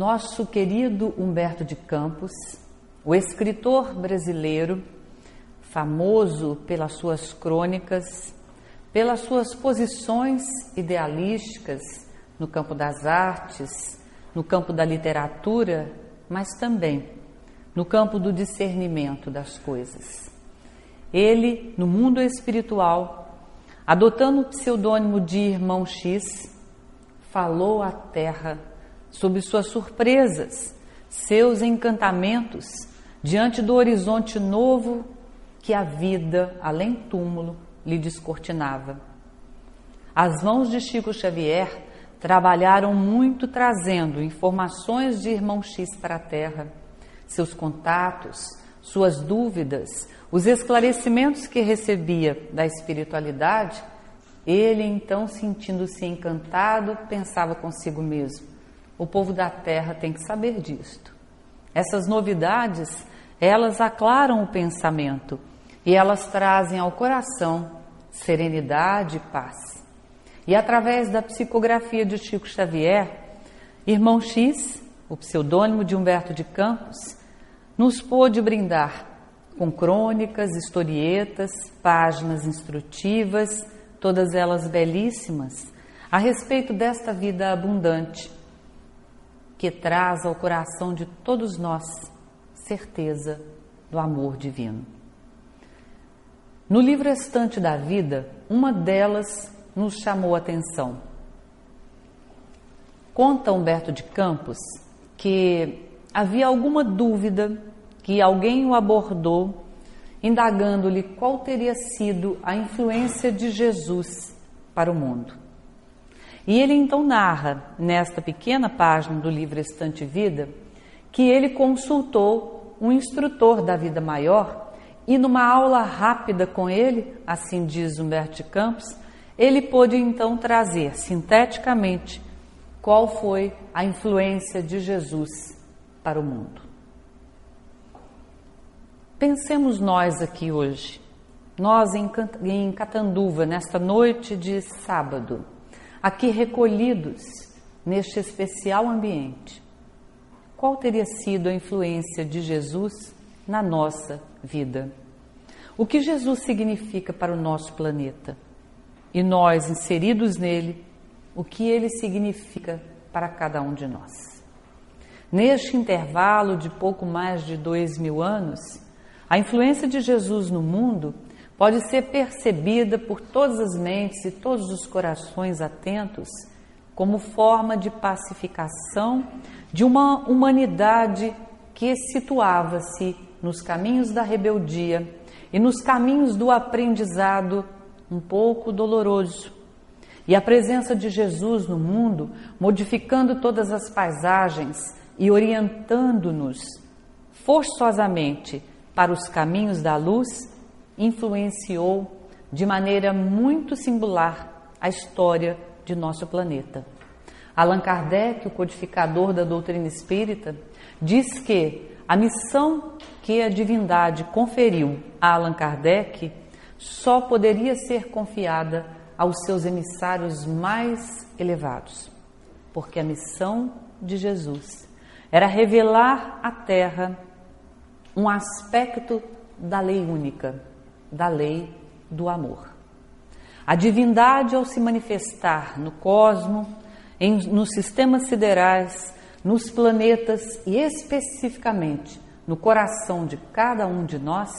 nosso querido Humberto de Campos, o escritor brasileiro, famoso pelas suas crônicas, pelas suas posições idealísticas no campo das artes, no campo da literatura, mas também no campo do discernimento das coisas. Ele, no mundo espiritual, adotando o pseudônimo de Irmão X, falou à Terra sobre suas surpresas, seus encantamentos diante do horizonte novo que a vida, além túmulo, lhe descortinava. As mãos de Chico Xavier trabalharam muito trazendo informações de Irmão X para a Terra, seus contatos, suas dúvidas, os esclarecimentos que recebia da espiritualidade. Ele, então, sentindo-se encantado, pensava consigo mesmo: o povo da terra tem que saber disto. Essas novidades, elas aclaram o pensamento e elas trazem ao coração serenidade e paz. E através da psicografia de Chico Xavier, Irmão X, o pseudônimo de Humberto de Campos, nos pôde brindar com crônicas, historietas, páginas instrutivas, todas elas belíssimas, a respeito desta vida abundante que traz ao coração de todos nós certeza do amor divino. No livro Estante da Vida, uma delas nos chamou a atenção. Conta Humberto de Campos que havia alguma dúvida que alguém o abordou, indagando-lhe qual teria sido a influência de Jesus para o mundo. E ele então narra, nesta pequena página do livro Estante Vida, que ele consultou um instrutor da vida maior e numa aula rápida com ele, assim diz Humberto Campos, ele pôde então trazer sinteticamente qual foi a influência de Jesus para o mundo. Pensemos nós aqui hoje, nós em Catanduva, nesta noite de sábado aqui recolhidos neste especial ambiente, qual teria sido a influência de Jesus na nossa vida? O que Jesus significa para o nosso planeta? E nós, inseridos nele, o que ele significa para cada um de nós? Neste intervalo de pouco mais de dois mil anos, a influência de Jesus no mundo pode ser percebida por todas as mentes e todos os corações atentos como forma de pacificação de uma humanidade que situava-se nos caminhos da rebeldia e nos caminhos do aprendizado um pouco doloroso. E a presença de Jesus no mundo, modificando todas as paisagens e orientando-nos forçosamente para os caminhos da luz, influenciou de maneira muito singular a história de nosso planeta. Allan Kardec, o codificador da doutrina espírita, diz que a missão que a divindade conferiu a Allan Kardec só poderia ser confiada aos seus emissários mais elevados, porque a missão de Jesus era revelar à Terra um aspecto da lei única, da lei do amor. A divindade, ao se manifestar no cosmo, em, nos sistemas siderais, nos planetas e especificamente no coração de cada um de nós,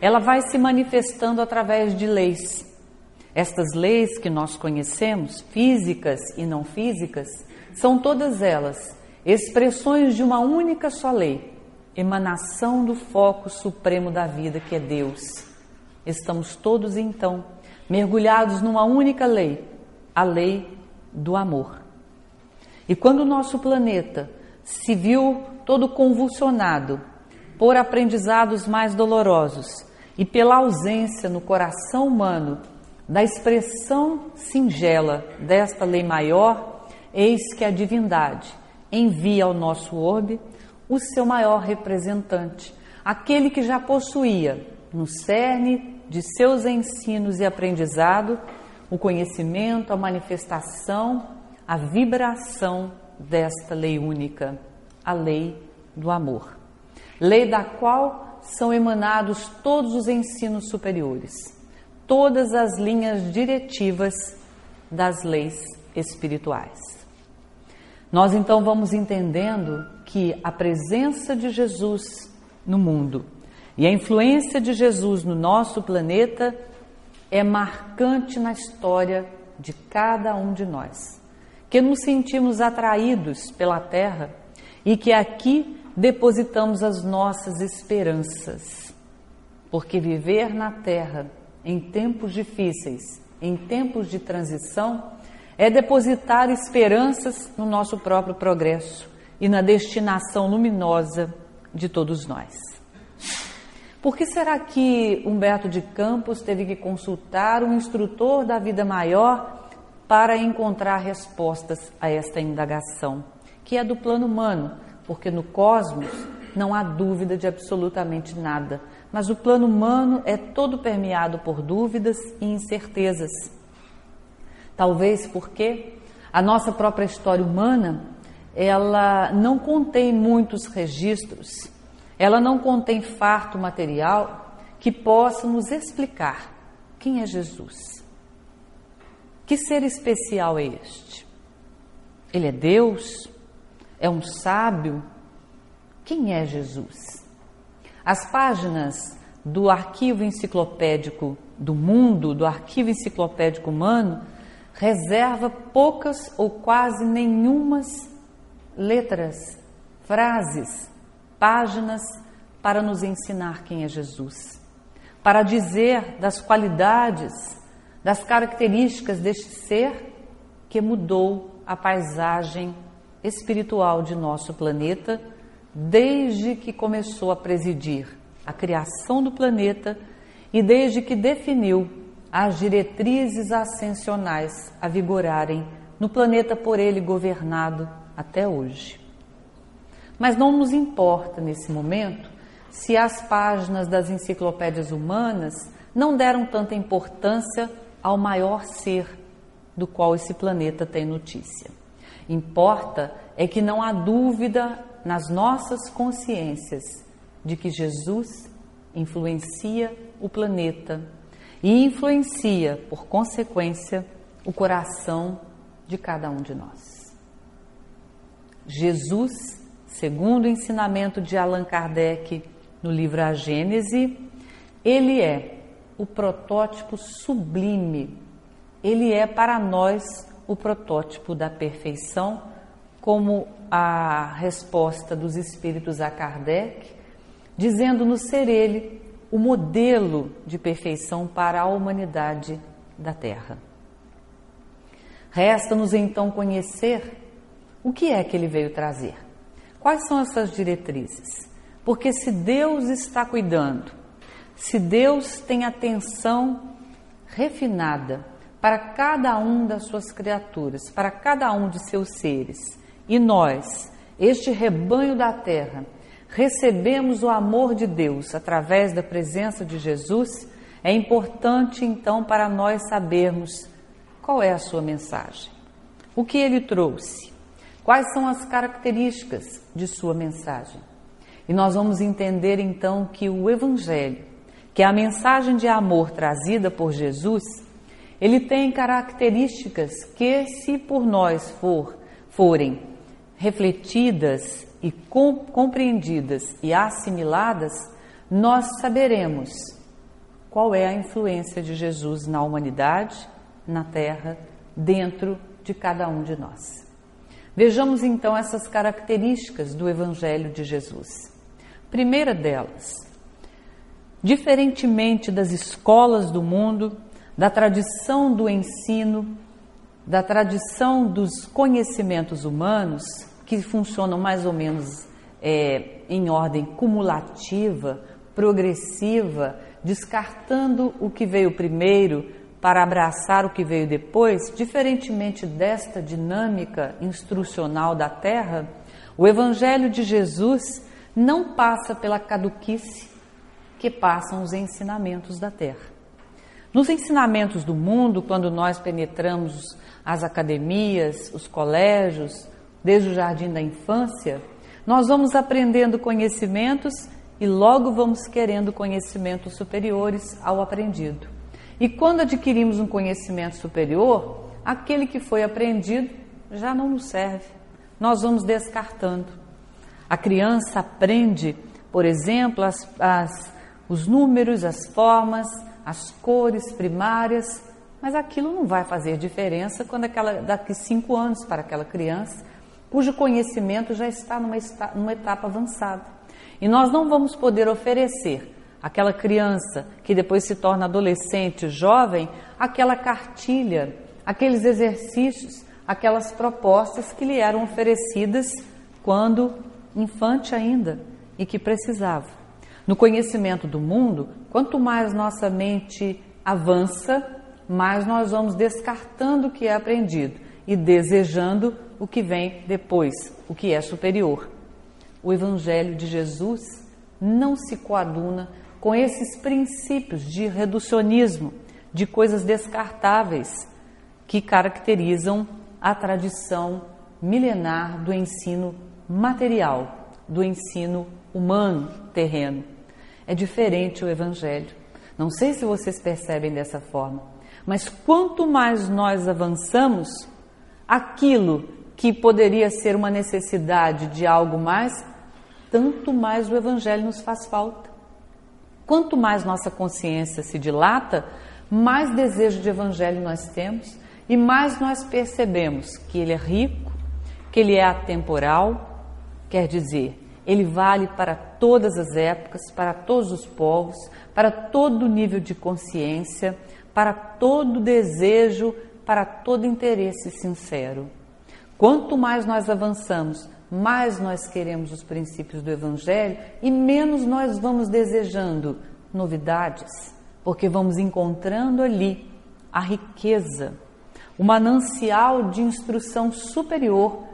ela vai se manifestando através de leis. Estas leis que nós conhecemos, físicas e não físicas, são todas elas expressões de uma única só lei, emanação do foco supremo da vida que é Deus. Estamos todos então mergulhados numa única lei, a lei do amor. E quando o nosso planeta se viu todo convulsionado por aprendizados mais dolorosos e pela ausência no coração humano da expressão singela desta lei maior, eis que a divindade envia ao nosso orbe o seu maior representante, aquele que já possuía no cerne de seus ensinos e aprendizado o conhecimento, a manifestação, a vibração desta lei única, a lei do amor. Lei da qual são emanados todos os ensinos superiores, todas as linhas diretivas das leis espirituais. Nós então vamos entendendo que a presença de Jesus no mundo e a influência de Jesus no nosso planeta é marcante na história de cada um de nós, que nos sentimos atraídos pela Terra e que aqui depositamos as nossas esperanças. Porque viver na Terra em tempos difíceis, em tempos de transição, é depositar esperanças no nosso próprio progresso e na destinação luminosa de todos nós. Por que será que Humberto de Campos teve que consultar um instrutor da vida maior para encontrar respostas a esta indagação, que é do plano humano, porque no cosmos não há dúvida de absolutamente nada, mas o plano humano é todo permeado por dúvidas e incertezas. Talvez porque a nossa própria história humana, ela não contém muitos registros ela não contém farto material que possa nos explicar quem é Jesus. Que ser especial é este? Ele é Deus? É um sábio? Quem é Jesus? As páginas do arquivo enciclopédico do mundo, do arquivo enciclopédico humano, reserva poucas ou quase nenhumas letras, frases páginas para nos ensinar quem é Jesus, para dizer das qualidades, das características deste ser que mudou a paisagem espiritual de nosso planeta desde que começou a presidir a criação do planeta e desde que definiu as diretrizes ascensionais a vigorarem no planeta por ele governado até hoje. Mas não nos importa nesse momento se as páginas das enciclopédias humanas não deram tanta importância ao maior ser do qual esse planeta tem notícia. Importa é que não há dúvida nas nossas consciências de que Jesus influencia o planeta e influencia, por consequência, o coração de cada um de nós. Jesus segundo o ensinamento de Allan Kardec no livro A Gênese, ele é o protótipo sublime, ele é para nós o protótipo da perfeição, como a resposta dos espíritos a Kardec, dizendo-nos ser ele o modelo de perfeição para a humanidade da Terra. Resta-nos então conhecer o que é que ele veio trazer. Quais são essas diretrizes? Porque se Deus está cuidando, se Deus tem atenção refinada para cada um das suas criaturas, para cada um de seus seres, e nós, este rebanho da terra, recebemos o amor de Deus através da presença de Jesus, é importante então para nós sabermos qual é a sua mensagem, o que ele trouxe, Quais são as características de sua mensagem? E nós vamos entender então que o Evangelho, que é a mensagem de amor trazida por Jesus, ele tem características que, se por nós for, forem refletidas e compreendidas e assimiladas, nós saberemos qual é a influência de Jesus na humanidade, na Terra, dentro de cada um de nós. Vejamos então essas características do Evangelho de Jesus. Primeira delas, diferentemente das escolas do mundo, da tradição do ensino, da tradição dos conhecimentos humanos, que funcionam mais ou menos é, em ordem cumulativa, progressiva, descartando o que veio primeiro para abraçar o que veio depois, diferentemente desta dinâmica instrucional da Terra, o Evangelho de Jesus não passa pela caduquice que passam os ensinamentos da Terra. Nos ensinamentos do mundo, quando nós penetramos as academias, os colégios, desde o jardim da infância, nós vamos aprendendo conhecimentos e logo vamos querendo conhecimentos superiores ao aprendido. E quando adquirimos um conhecimento superior, aquele que foi aprendido já não nos serve. Nós vamos descartando. A criança aprende, por exemplo, as, as, os números, as formas, as cores primárias, mas aquilo não vai fazer diferença quando aquela, daqui cinco anos para aquela criança, cujo conhecimento já está numa, numa etapa avançada. E nós não vamos poder oferecer àquela criança que depois se torna adolescente, jovem, aquela cartilha, aqueles exercícios, aquelas propostas que lhe eram oferecidas quando infante ainda e que precisava. No conhecimento do mundo, quanto mais nossa mente avança, mais nós vamos descartando o que é aprendido e desejando o que vem depois, o que é superior. O Evangelho de Jesus não se coaduna com esses princípios de reducionismo, de coisas descartáveis que caracterizam a tradição milenar do ensino material, do ensino humano, terreno. É diferente o Evangelho. Não sei se vocês percebem dessa forma, mas quanto mais nós avançamos, aquilo que poderia ser uma necessidade de algo mais, tanto mais o Evangelho nos faz falta. Quanto mais nossa consciência se dilata, mais desejo de Evangelho nós temos e mais nós percebemos que ele é rico, que ele é atemporal, quer dizer, ele vale para todas as épocas, para todos os povos, para todo nível de consciência, para todo desejo, para todo interesse sincero. Quanto mais nós avançamos, mais nós queremos os princípios do Evangelho e menos nós vamos desejando novidades, porque vamos encontrando ali a riqueza, o manancial de instrução superior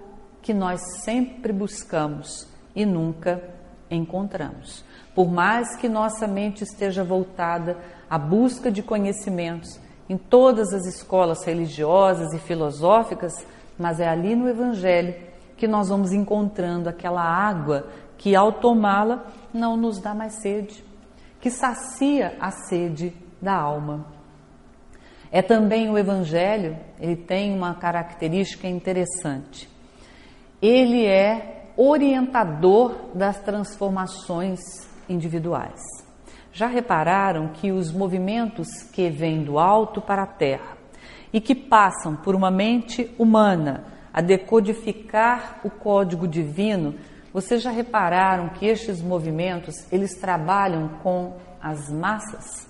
que nós sempre buscamos e nunca encontramos. Por mais que nossa mente esteja voltada à busca de conhecimentos em todas as escolas religiosas e filosóficas, mas é ali no Evangelho que nós vamos encontrando aquela água que, ao tomá-la, não nos dá mais sede, que sacia a sede da alma. É também o Evangelho, ele tem uma característica interessante. Ele é orientador das transformações individuais. Já repararam que os movimentos que vêm do alto para a terra e que passam por uma mente humana a decodificar o código divino, vocês já repararam que estes movimentos, eles trabalham com as massas?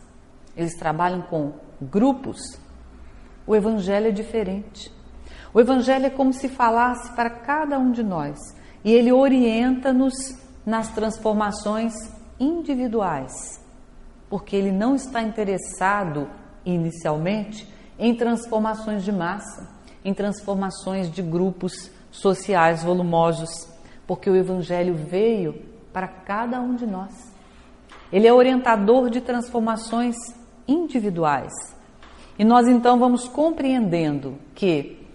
Eles trabalham com grupos? O evangelho é diferente. O evangelho é como se falasse para cada um de nós e ele orienta-nos nas transformações individuais, porque ele não está interessado inicialmente em transformações de massa, em transformações de grupos sociais volumosos, porque o Evangelho veio para cada um de nós. Ele é orientador de transformações individuais. E nós então vamos compreendendo que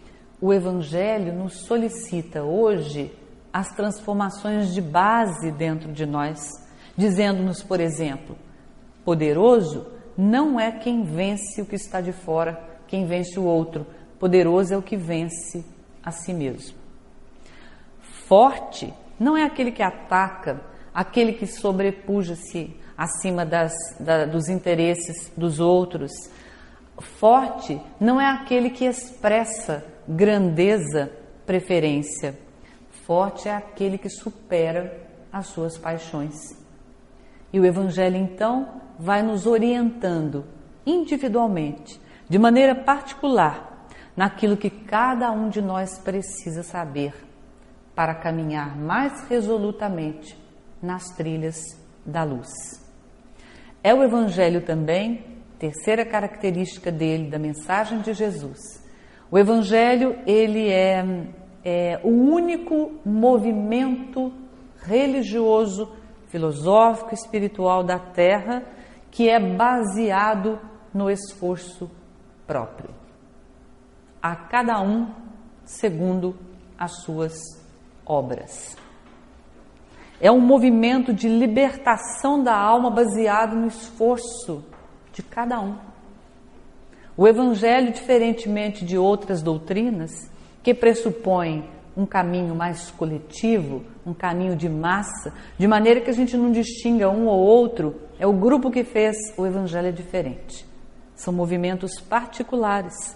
o Evangelho nos solicita hoje as transformações de base dentro de nós, dizendo-nos, por exemplo, poderoso não é quem vence o que está de fora, quem vence o outro. Poderoso é o que vence a si mesmo. Forte não é aquele que ataca, aquele que sobrepuja-se acima das, da, dos interesses dos outros. Forte não é aquele que expressa grandeza, preferência. Forte é aquele que supera as suas paixões. E o Evangelho, então, vai nos orientando individualmente, de maneira particular, naquilo que cada um de nós precisa saber para caminhar mais resolutamente nas trilhas da luz. É o Evangelho também, terceira característica dele, da mensagem de Jesus. O Evangelho, ele é é o único movimento religioso, filosófico, espiritual da Terra que é baseado no esforço próprio. A cada um segundo as suas obras. É um movimento de libertação da alma baseado no esforço de cada um. O Evangelho, diferentemente de outras doutrinas, que pressupõem um caminho mais coletivo, um caminho de massa, de maneira que a gente não distinga um ou outro, é o grupo que fez o Evangelho diferente. São movimentos particulares.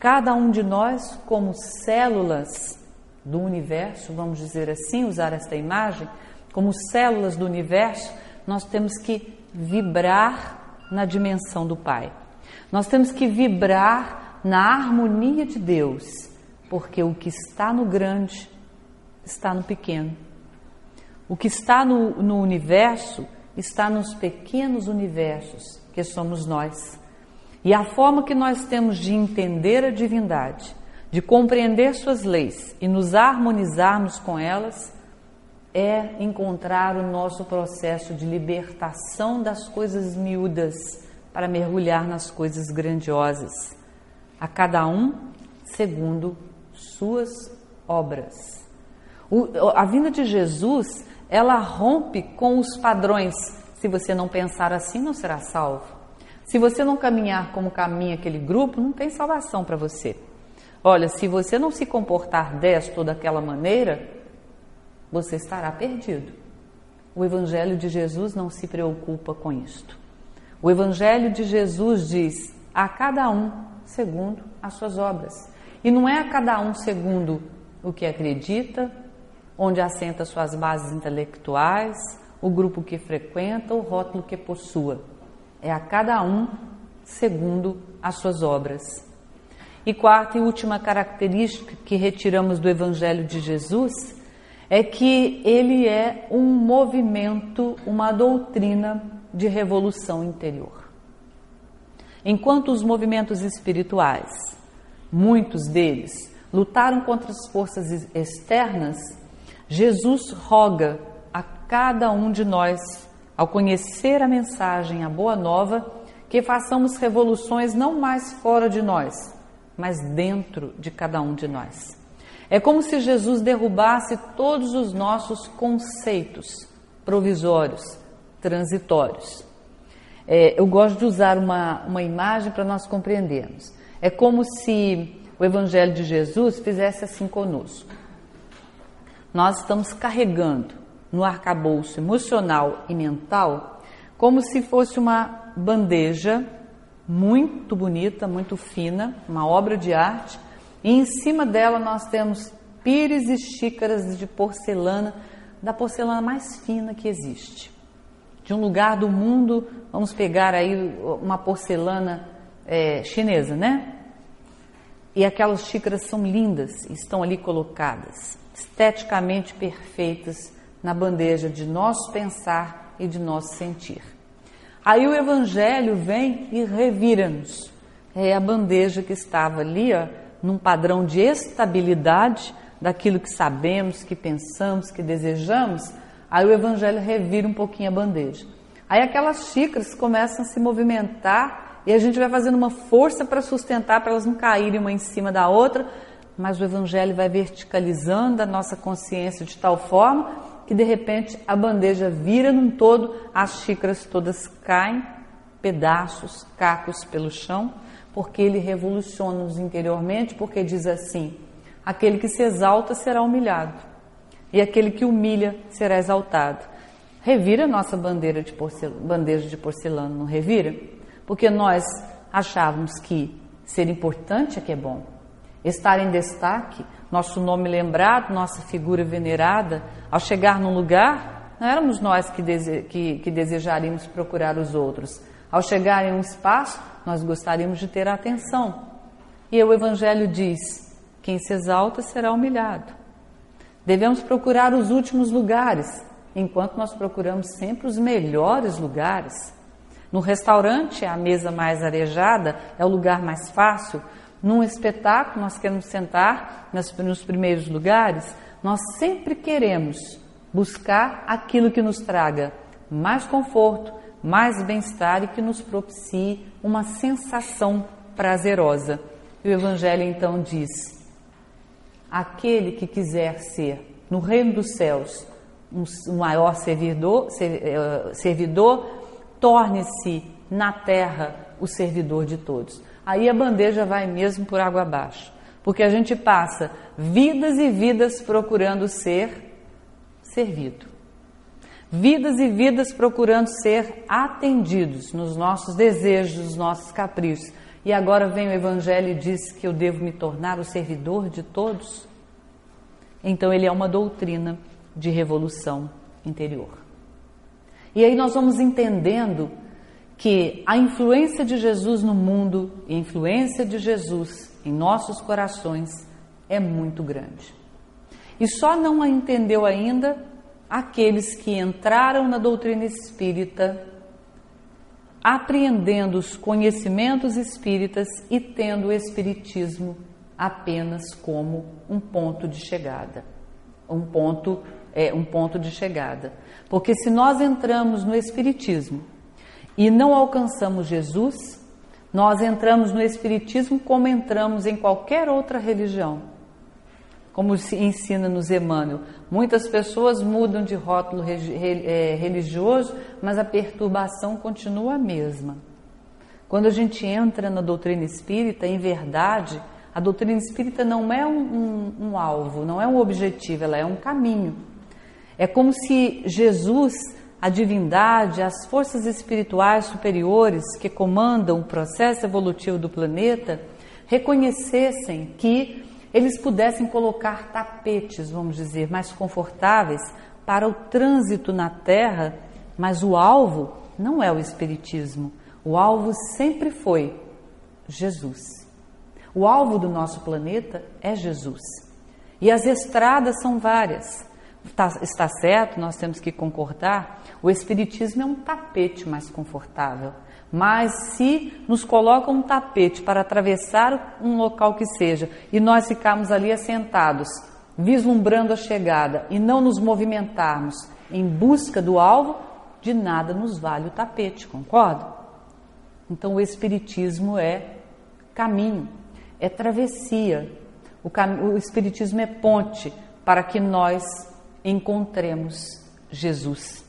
Cada um de nós, como células do universo, vamos dizer assim, usar esta imagem, como células do universo, nós temos que vibrar na dimensão do Pai. Nós temos que vibrar na harmonia de Deus, porque o que está no grande está no pequeno. O que está no, no universo está nos pequenos universos que somos nós. E a forma que nós temos de entender a divindade, de compreender suas leis e nos harmonizarmos com elas é encontrar o nosso processo de libertação das coisas miúdas para mergulhar nas coisas grandiosas, a cada um segundo suas obras. O, a vinda de Jesus, ela rompe com os padrões. Se você não pensar assim, não será salvo. Se você não caminhar como caminha aquele grupo, não tem salvação para você. Olha, se você não se comportar desta ou daquela maneira, você estará perdido. O Evangelho de Jesus não se preocupa com isto. O Evangelho de Jesus diz a cada um segundo as suas obras. E não é a cada um segundo o que acredita, onde assenta suas bases intelectuais, o grupo que frequenta, o rótulo que possua. É a cada um segundo as suas obras. E quarta e última característica que retiramos do Evangelho de Jesus é que ele é um movimento, uma doutrina de revolução interior. Enquanto os movimentos espirituais, muitos deles, lutaram contra as forças externas, Jesus roga a cada um de nós, ao conhecer a mensagem, a boa nova, que façamos revoluções não mais fora de nós, mas dentro de cada um de nós. É como se Jesus derrubasse todos os nossos conceitos provisórios, transitórios. É, eu gosto de usar uma, uma imagem para nós compreendermos. É como se o Evangelho de Jesus fizesse assim conosco. Nós estamos carregando no arcabouço emocional e mental como se fosse uma bandeja muito bonita, muito fina, uma obra de arte, e em cima dela nós temos pires e xícaras de porcelana, da porcelana mais fina que existe. De um lugar do mundo, vamos pegar aí uma porcelana é, chinesa, né? E aquelas xícaras são lindas, estão ali colocadas, esteticamente perfeitas na bandeja de nosso pensar e de nosso sentir. Aí o Evangelho vem e revira-nos. É a bandeja que estava ali, ó, num padrão de estabilidade daquilo que sabemos, que pensamos, que desejamos, aí o Evangelho revira um pouquinho a bandeja. Aí aquelas xícaras começam a se movimentar e a gente vai fazendo uma força para sustentar, para elas não caírem uma em cima da outra, mas o Evangelho vai verticalizando a nossa consciência de tal forma que de repente a bandeja vira num todo, as xícaras todas caem, pedaços, cacos pelo chão porque ele revoluciona-nos interiormente, porque diz assim: aquele que se exalta será humilhado, e aquele que humilha será exaltado. Revira nossa bandeira de bandeja de porcelana, não revira? Porque nós achávamos que ser importante é que é bom, estar em destaque, nosso nome lembrado, nossa figura venerada, ao chegar num lugar, não éramos nós que, dese que, que desejaríamos procurar os outros. Ao chegar em um espaço, nós gostaríamos de ter a atenção. E o Evangelho diz: quem se exalta será humilhado. Devemos procurar os últimos lugares, enquanto nós procuramos sempre os melhores lugares. No restaurante, a mesa mais arejada é o lugar mais fácil. Num espetáculo, nós queremos sentar nos primeiros lugares. Nós sempre queremos buscar aquilo que nos traga mais conforto, mais bem-estar e que nos propicie uma sensação prazerosa. E o Evangelho então diz: aquele que quiser ser no reino dos céus um, maior servidor, eh, servidor torne-se na terra o servidor de todos. Aí a bandeja vai mesmo por água abaixo, porque a gente passa vidas e vidas procurando ser servido. Vidas e vidas procurando ser atendidos nos nossos desejos, nos nossos caprichos. E agora vem o Evangelho e diz que eu devo me tornar o servidor de todos. Então, ele é uma doutrina de revolução interior. E aí nós vamos entendendo que a influência de Jesus no mundo e a influência de Jesus em nossos corações é muito grande. E só não a entendeu ainda aqueles que entraram na doutrina espírita, apreendendo os conhecimentos espíritas e tendo o espiritismo apenas como um ponto de chegada, um ponto é um ponto de chegada. Porque se nós entramos no espiritismo e não alcançamos Jesus, nós entramos no espiritismo como entramos em qualquer outra religião. Como se ensina nos Emmanuel, muitas pessoas mudam de rótulo é, religioso, mas a perturbação continua a mesma. Quando a gente entra na doutrina espírita, em verdade, a doutrina espírita não é um, um, um alvo, não é um objetivo, ela é um caminho. É como se Jesus, a divindade, as forças espirituais superiores que comandam o processo evolutivo do planeta reconhecessem que eles pudessem colocar tapetes, vamos dizer, mais confortáveis para o trânsito na Terra, mas o alvo não é o Espiritismo. O alvo sempre foi Jesus. O alvo do nosso planeta é Jesus. E as estradas são várias. Está, está certo, nós temos que concordar, o Espiritismo é um tapete mais confortável. Mas se nos coloca um tapete para atravessar um local que seja e nós ficarmos ali assentados, vislumbrando a chegada e não nos movimentarmos em busca do alvo, de nada nos vale o tapete, concorda? Então o Espiritismo é caminho, é travessia. O, cam... o Espiritismo é ponte para que nós encontremos Jesus.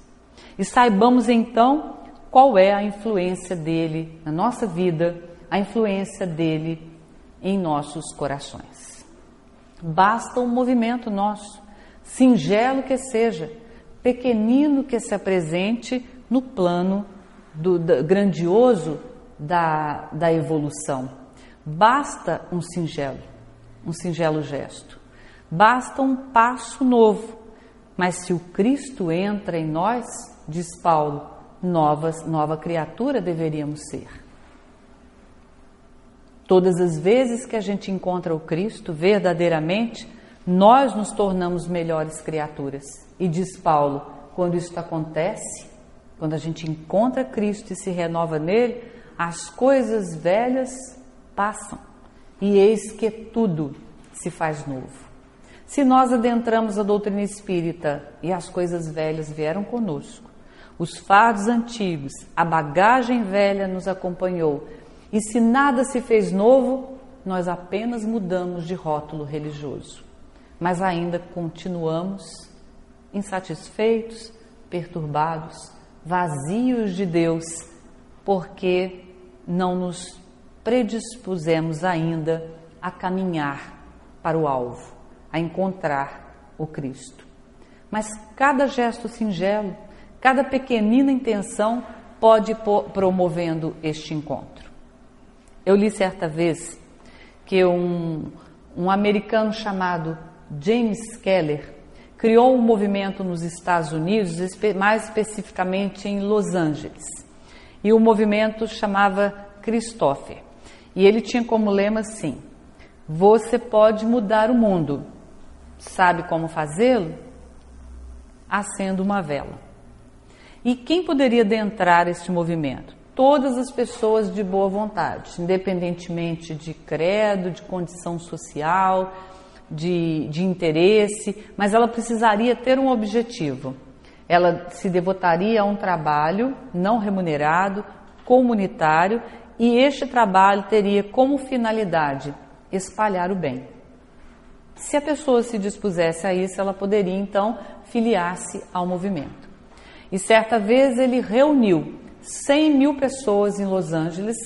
E saibamos então qual é a influência dele na nossa vida, a influência dele em nossos corações. Basta um movimento nosso, singelo que seja, pequenino que se apresente no plano do, do grandioso da, da evolução. Basta um singelo, um singelo gesto. Basta um passo novo. Mas se o Cristo entra em nós, diz Paulo, novas, nova criatura deveríamos ser. Todas as vezes que a gente encontra o Cristo verdadeiramente, nós nos tornamos melhores criaturas. E diz Paulo, quando isso acontece, quando a gente encontra Cristo e se renova nele, as coisas velhas passam e eis que tudo se faz novo. Se nós adentramos a doutrina espírita e as coisas velhas vieram conosco, os fardos antigos, a bagagem velha nos acompanhou, e se nada se fez novo, nós apenas mudamos de rótulo religioso, mas ainda continuamos insatisfeitos, perturbados, vazios de Deus, porque não nos predispusemos ainda a caminhar para o alvo, a encontrar o Cristo. Mas cada gesto singelo, cada pequenina intenção pode ir promovendo este encontro. Eu li certa vez que um, um americano chamado James Keller criou um movimento nos Estados Unidos, mais especificamente em Los Angeles. E o movimento chamava Christopher. E ele tinha como lema assim: Você pode mudar o mundo. Sabe como fazê-lo? Acendo uma vela. E quem poderia adentrar este movimento? Todas as pessoas de boa vontade, independentemente de credo, de condição social, de, de interesse, mas ela precisaria ter um objetivo. Ela se devotaria a um trabalho não remunerado, comunitário e este trabalho teria como finalidade espalhar o bem. Se a pessoa se dispusesse a isso, ela poderia então filiar-se ao movimento. E certa vez ele reuniu 100 mil pessoas em Los Angeles,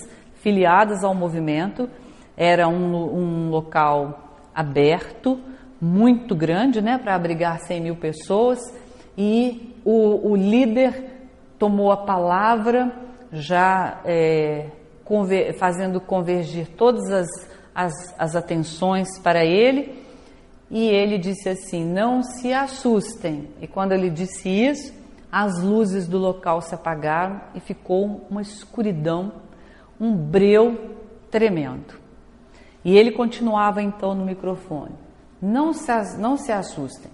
filiadas ao movimento. Era um, um local aberto, muito grande, né, para abrigar 100 mil pessoas. E o, o líder tomou a palavra, já é, conver, fazendo convergir todas as, as, as atenções para ele e ele disse assim: Não se assustem. E quando ele disse isso, as luzes do local se apagaram e ficou uma escuridão, um breu tremendo. E ele continuava então no microfone: Não se, não se assustem.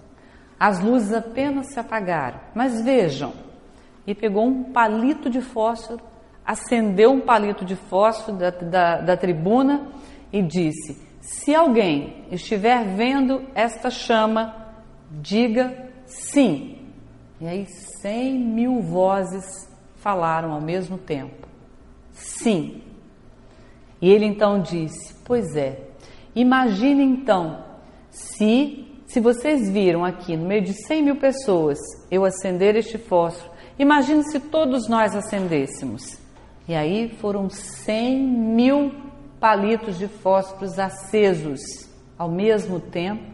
As luzes apenas se apagaram, mas vejam. E pegou um palito de fósforo, acendeu um palito de fósforo da, da, da tribuna e disse: se alguém estiver vendo esta chama, diga sim. E aí, cem mil vozes falaram ao mesmo tempo: sim. E ele então disse: Pois é, imagine então se. Se vocês viram aqui no meio de 100 mil pessoas eu acender este fósforo, imagine se todos nós acendêssemos. E aí foram 100 mil palitos de fósforos acesos ao mesmo tempo,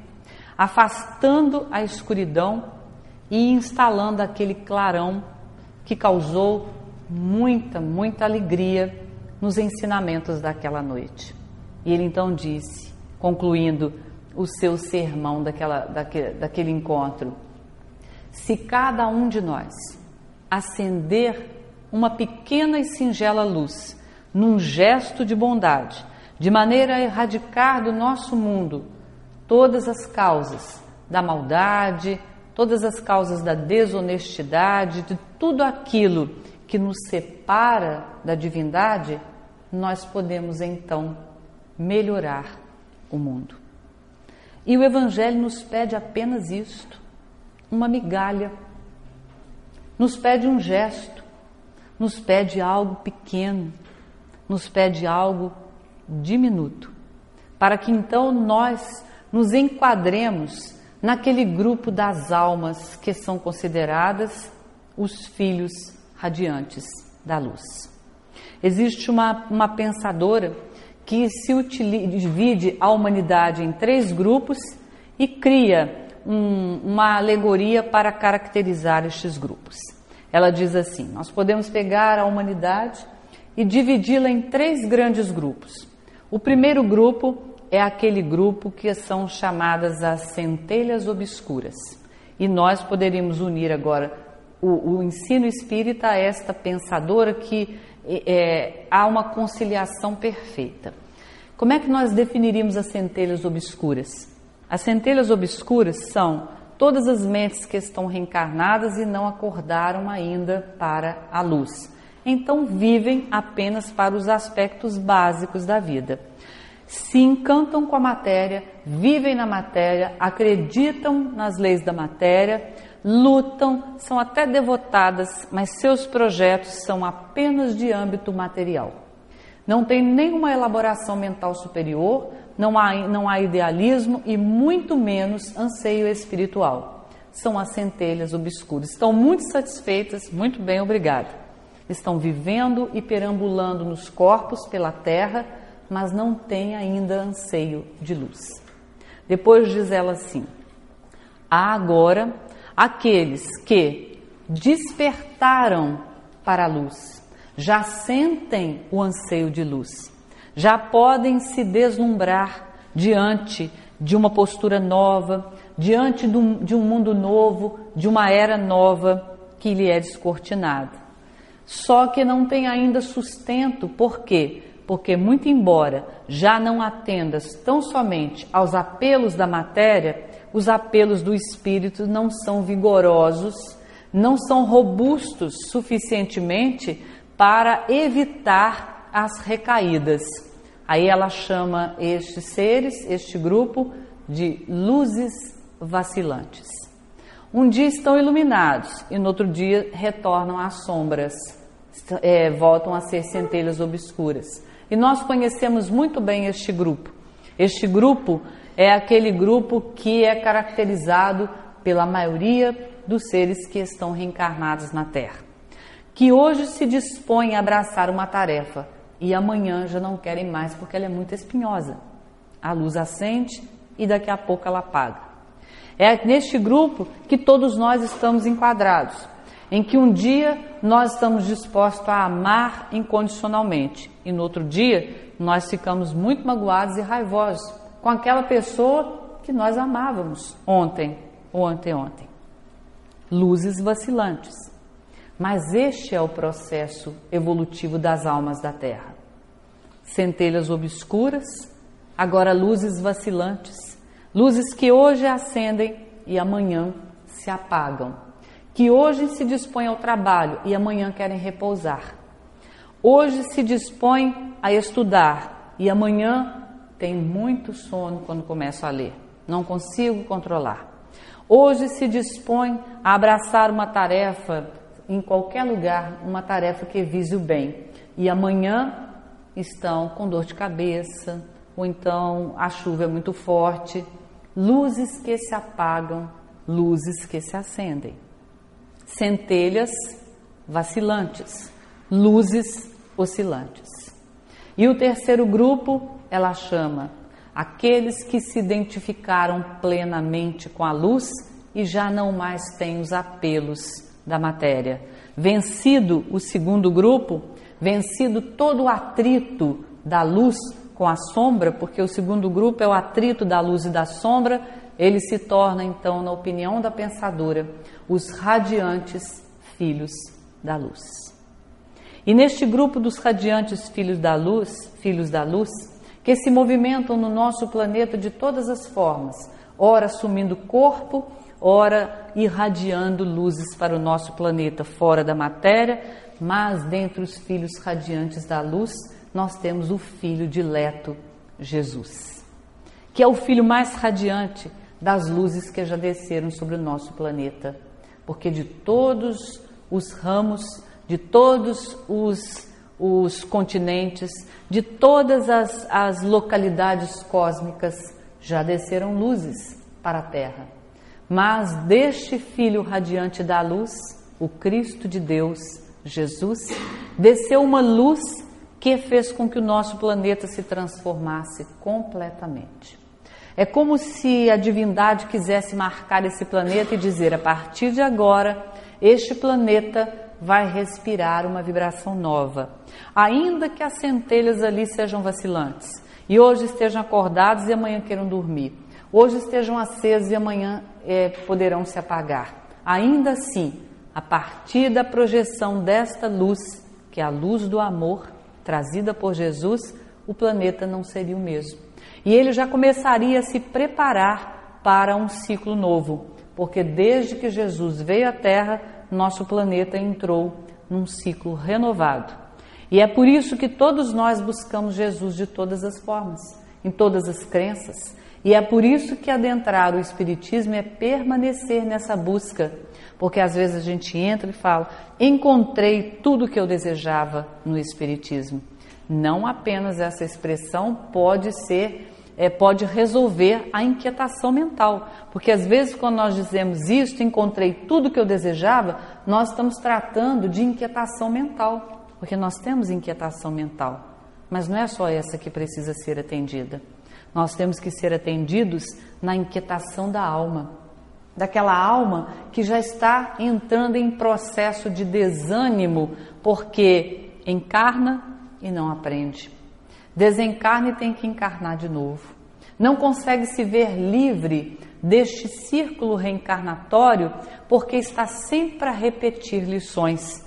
afastando a escuridão e instalando aquele clarão que causou muita, muita alegria nos ensinamentos daquela noite. E ele então disse, concluindo o seu sermão daquela, daquele, daquele encontro: se cada um de nós acender uma pequena e singela luz num gesto de bondade, de maneira a erradicar do nosso mundo todas as causas da maldade, todas as causas da desonestidade, de tudo aquilo que nos separa da divindade, nós podemos então melhorar o mundo. E o Evangelho nos pede apenas isto, uma migalha, nos pede um gesto, nos pede algo pequeno, nos pede algo diminuto, para que então nós nos enquadremos naquele grupo das almas que são consideradas os filhos radiantes da luz. Existe uma, uma pensadora que se utiliza, divide a humanidade em três grupos e cria um, uma alegoria para caracterizar estes grupos. Ela diz assim: nós podemos pegar a humanidade e dividi-la em três grandes grupos. O primeiro grupo é aquele grupo que são chamadas as centelhas obscuras. E nós poderíamos unir agora o, o ensino espírita a esta pensadora que é, há uma conciliação perfeita. Como é que nós definiríamos as centelhas obscuras? As centelhas obscuras são todas as mentes que estão reencarnadas e não acordaram ainda para a luz então vivem apenas para os aspectos básicos da vida. Se encantam com a matéria, vivem na matéria, acreditam nas leis da matéria, lutam, são até devotadas, mas seus projetos são apenas de âmbito material. Não tem nenhuma elaboração mental superior, não há, não há idealismo e muito menos anseio espiritual. São as centelhas obscuras. Estão muito satisfeitas, muito bem, obrigada estão vivendo e perambulando nos corpos pela terra, mas não têm ainda anseio de luz. Depois diz ela assim: há agora aqueles que despertaram para a luz, já sentem o anseio de luz, já podem se deslumbrar diante de uma postura nova, diante de um mundo novo, de uma era nova que lhe é descortinada só que não tem ainda sustento, por quê? Porque, muito embora já não atendas tão somente aos apelos da matéria, os apelos do espírito não são vigorosos, não são robustos suficientemente para evitar as recaídas. Aí ela chama estes seres, este grupo, de luzes vacilantes. Um dia estão iluminados e no outro dia retornam às sombras, é, voltam a ser centelhas obscuras. E nós conhecemos muito bem este grupo. Este grupo é aquele grupo que é caracterizado pela maioria dos seres que estão reencarnados na Terra, que hoje se dispõem a abraçar uma tarefa e amanhã já não querem mais porque ela é muito espinhosa. A luz acende e daqui a pouco ela apaga. É neste grupo que todos nós estamos enquadrados, em que um dia nós estamos dispostos a amar incondicionalmente e no outro dia nós ficamos muito magoados e raivosos com aquela pessoa que nós amávamos ontem ou anteontem. Luzes vacilantes. Mas este é o processo evolutivo das almas da Terra. Centelhas obscuras, agora luzes vacilantes, luzes que hoje acendem e amanhã se apagam, que hoje se dispõem ao trabalho e amanhã querem repousar. Hoje se dispõem a estudar e amanhã tem muito sono quando começo a ler. Não consigo controlar. Hoje se dispõe a abraçar uma tarefa em qualquer lugar, uma tarefa que vise o bem. E amanhã estão com dor de cabeça, ou então a chuva é muito forte. Luzes que se apagam, luzes que se acendem. Centelhas vacilantes, luzes oscilantes. E o terceiro grupo ela chama aqueles que se identificaram plenamente com a luz e já não mais têm os apelos da matéria. Vencido o segundo grupo, vencido todo o atrito da luz com a sombra, porque o segundo grupo é o atrito da luz e da sombra, ele se torna então, na opinião da pensadora, os radiantes filhos da luz. E neste grupo dos radiantes filhos da luz, filhos da luz, que se movimentam no nosso planeta de todas as formas, ora assumindo corpo, ora irradiando luzes para o nosso planeta fora da matéria, mas dentre os filhos radiantes da luz, nós temos o filho dileto, Jesus, que é o filho mais radiante das luzes que já desceram sobre o nosso planeta, porque de todos os ramos, de todos os os continentes, de todas as, as localidades cósmicas já desceram luzes para a Terra. Mas deste Filho radiante da luz, o Cristo de Deus, Jesus, desceu uma luz que fez com que o nosso planeta se transformasse completamente. É como se a divindade quisesse marcar esse planeta e dizer: a partir de agora, este planeta vai respirar uma vibração nova. Ainda que as centelhas ali sejam vacilantes, e hoje estejam acordados e amanhã queiram dormir, hoje estejam acesos e amanhã é, poderão se apagar. Ainda assim, a partir da projeção desta luz, que é a luz do amor trazida por Jesus, o planeta não seria o mesmo. E ele já começaria a se preparar para um ciclo novo, porque desde que Jesus veio à Terra, nosso planeta entrou num ciclo renovado. E é por isso que todos nós buscamos Jesus de todas as formas, em todas as crenças. E é por isso que adentrar o Espiritismo é permanecer nessa busca, porque às vezes a gente entra e fala: encontrei tudo que eu desejava no Espiritismo. Não apenas essa expressão pode ser é, pode resolver a inquietação mental. Porque às vezes, quando nós dizemos isto, encontrei tudo que eu desejava, nós estamos tratando de inquietação mental. Porque nós temos inquietação mental. Mas não é só essa que precisa ser atendida. Nós temos que ser atendidos na inquietação da alma. Daquela alma que já está entrando em processo de desânimo, porque encarna e não aprende Desencarna e tem que encarnar de novo. Não consegue se ver livre deste círculo reencarnatório porque está sempre a repetir lições,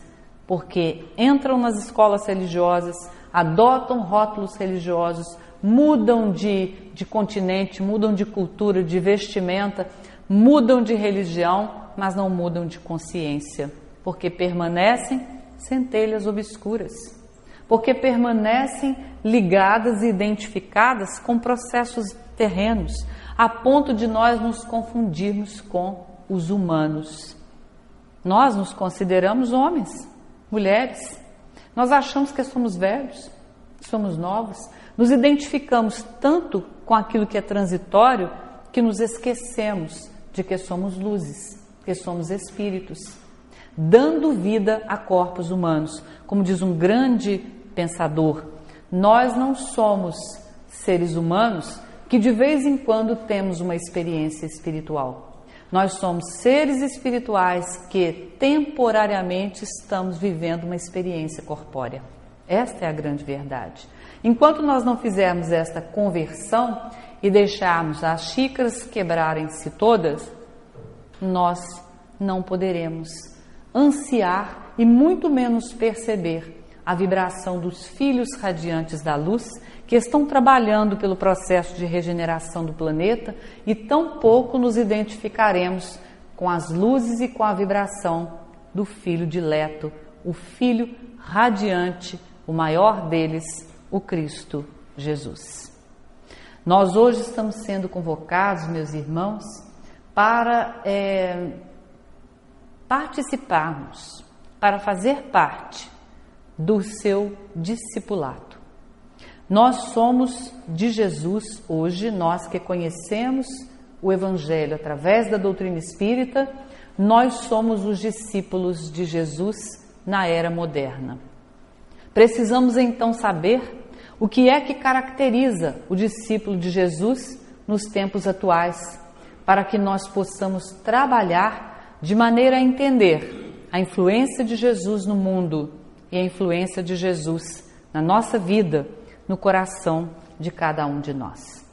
porque entram nas escolas religiosas, adotam rótulos religiosos, mudam de, de continente, mudam de cultura, de vestimenta, mudam de religião, mas não mudam de consciência, porque permanecem centelhas obscuras porque permanecem ligadas e identificadas com processos terrenos, a ponto de nós nos confundirmos com os humanos. Nós nos consideramos homens, mulheres. Nós achamos que somos velhos, somos novos, nos identificamos tanto com aquilo que é transitório que nos esquecemos de que somos luzes, que somos espíritos, dando vida a corpos humanos. Como diz um grande pensador, nós não somos seres humanos que de vez em quando temos uma experiência espiritual. Nós somos seres espirituais que temporariamente estamos vivendo uma experiência corpórea. Esta é a grande verdade. Enquanto nós não fizermos esta conversão e deixarmos as xícaras quebrarem-se todas, nós não poderemos ansiar e muito menos perceber a vibração dos filhos radiantes da luz que estão trabalhando pelo processo de regeneração do planeta e tampouco nos identificaremos com as luzes e com a vibração do Filho dileto, o Filho radiante, o maior deles, o Cristo Jesus. Nós hoje estamos sendo convocados, meus irmãos, para é, participarmos, para fazer parte do seu discipulado. Nós somos de Jesus hoje, nós que conhecemos o Evangelho através da doutrina espírita, nós somos os discípulos de Jesus na era moderna. Precisamos então saber o que é que caracteriza o discípulo de Jesus nos tempos atuais, para que nós possamos trabalhar de maneira a entender a influência de Jesus no mundo e a influência de Jesus na nossa vida, no coração de cada um de nós.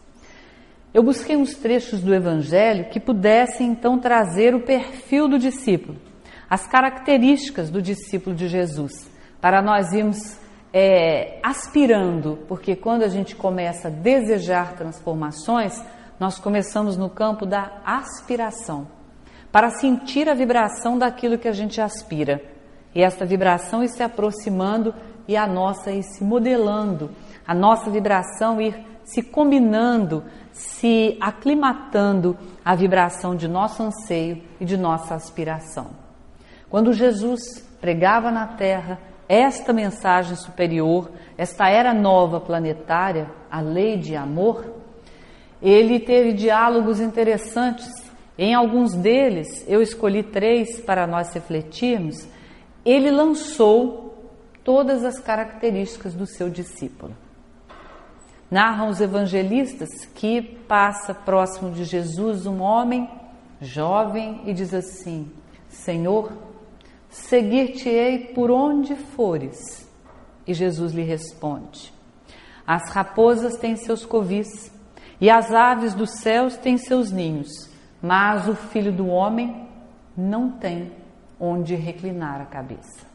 Eu busquei uns trechos do Evangelho que pudessem então trazer o perfil do discípulo, as características do discípulo de Jesus, para nós irmos é, aspirando, porque quando a gente começa a desejar transformações, nós começamos no campo da aspiração, para sentir a vibração daquilo que a gente aspira. E essa vibração ir se aproximando e a nossa ir se modelando, a nossa vibração ir se combinando, se aclimatando à vibração de nosso anseio e de nossa aspiração. Quando Jesus pregava na terra, esta mensagem superior, esta era nova planetária, a lei de amor, ele teve diálogos interessantes. Em alguns deles, eu escolhi três para nós refletirmos. Ele lançou todas as características do seu discípulo. Narram os evangelistas que passa próximo de Jesus um homem jovem e diz assim: Senhor, Seguir-te-ei por onde fores. E Jesus lhe responde: As raposas têm seus covis e as aves dos céus têm seus ninhos, mas o filho do homem não tem onde reclinar a cabeça.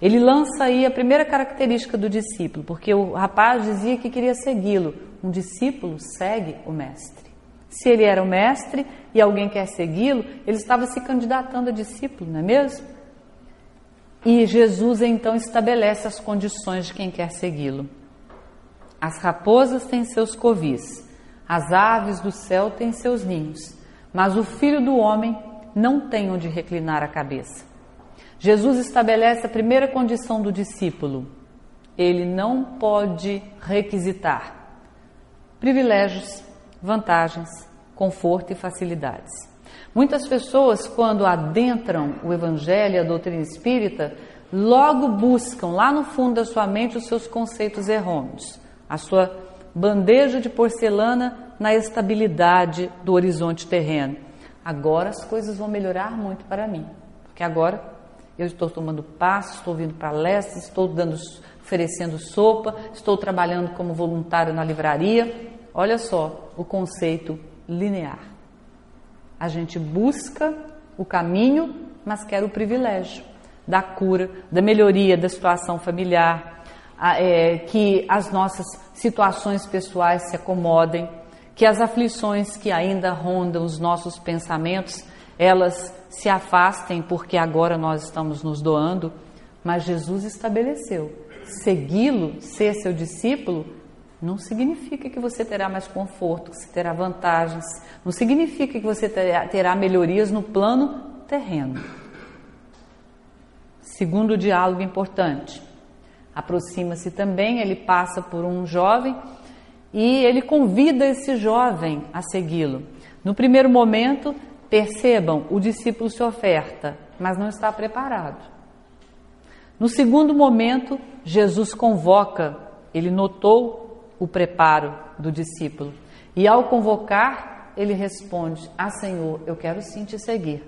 Ele lança aí a primeira característica do discípulo, porque o rapaz dizia que queria segui-lo. Um discípulo segue o mestre. Se ele era o mestre e alguém quer segui-lo, ele estava se candidatando a discípulo, não é mesmo? E Jesus então estabelece as condições de quem quer segui-lo. As raposas têm seus covis, as aves do céu têm seus ninhos, mas o filho do homem não tem onde reclinar a cabeça. Jesus estabelece a primeira condição do discípulo: ele não pode requisitar privilégios, vantagens, conforto e facilidades. Muitas pessoas, quando adentram o Evangelho e a doutrina espírita, logo buscam lá no fundo da sua mente os seus conceitos errôneos, a sua bandeja de porcelana na estabilidade do horizonte terreno. Agora as coisas vão melhorar muito para mim, porque agora eu estou tomando passos, estou vindo palestras, estou dando, oferecendo sopa, estou trabalhando como voluntário na livraria. Olha só o conceito linear. A gente busca o caminho, mas quer o privilégio da cura, da melhoria da situação familiar, é, que as nossas situações pessoais se acomodem, que as aflições que ainda rondam os nossos pensamentos, elas se afastem porque agora nós estamos nos doando, mas Jesus estabeleceu segui-lo, ser seu discípulo, não significa que você terá mais conforto, que você terá vantagens, não significa que você terá melhorias no plano terreno. Segundo diálogo importante: aproxima-se também, ele passa por um jovem e ele convida esse jovem a segui-lo. No primeiro momento, percebam, o discípulo se oferta, mas não está preparado. No segundo momento, Jesus convoca, ele notou o preparo do discípulo e ao convocar, ele responde: Ah, Senhor, eu quero sim te seguir.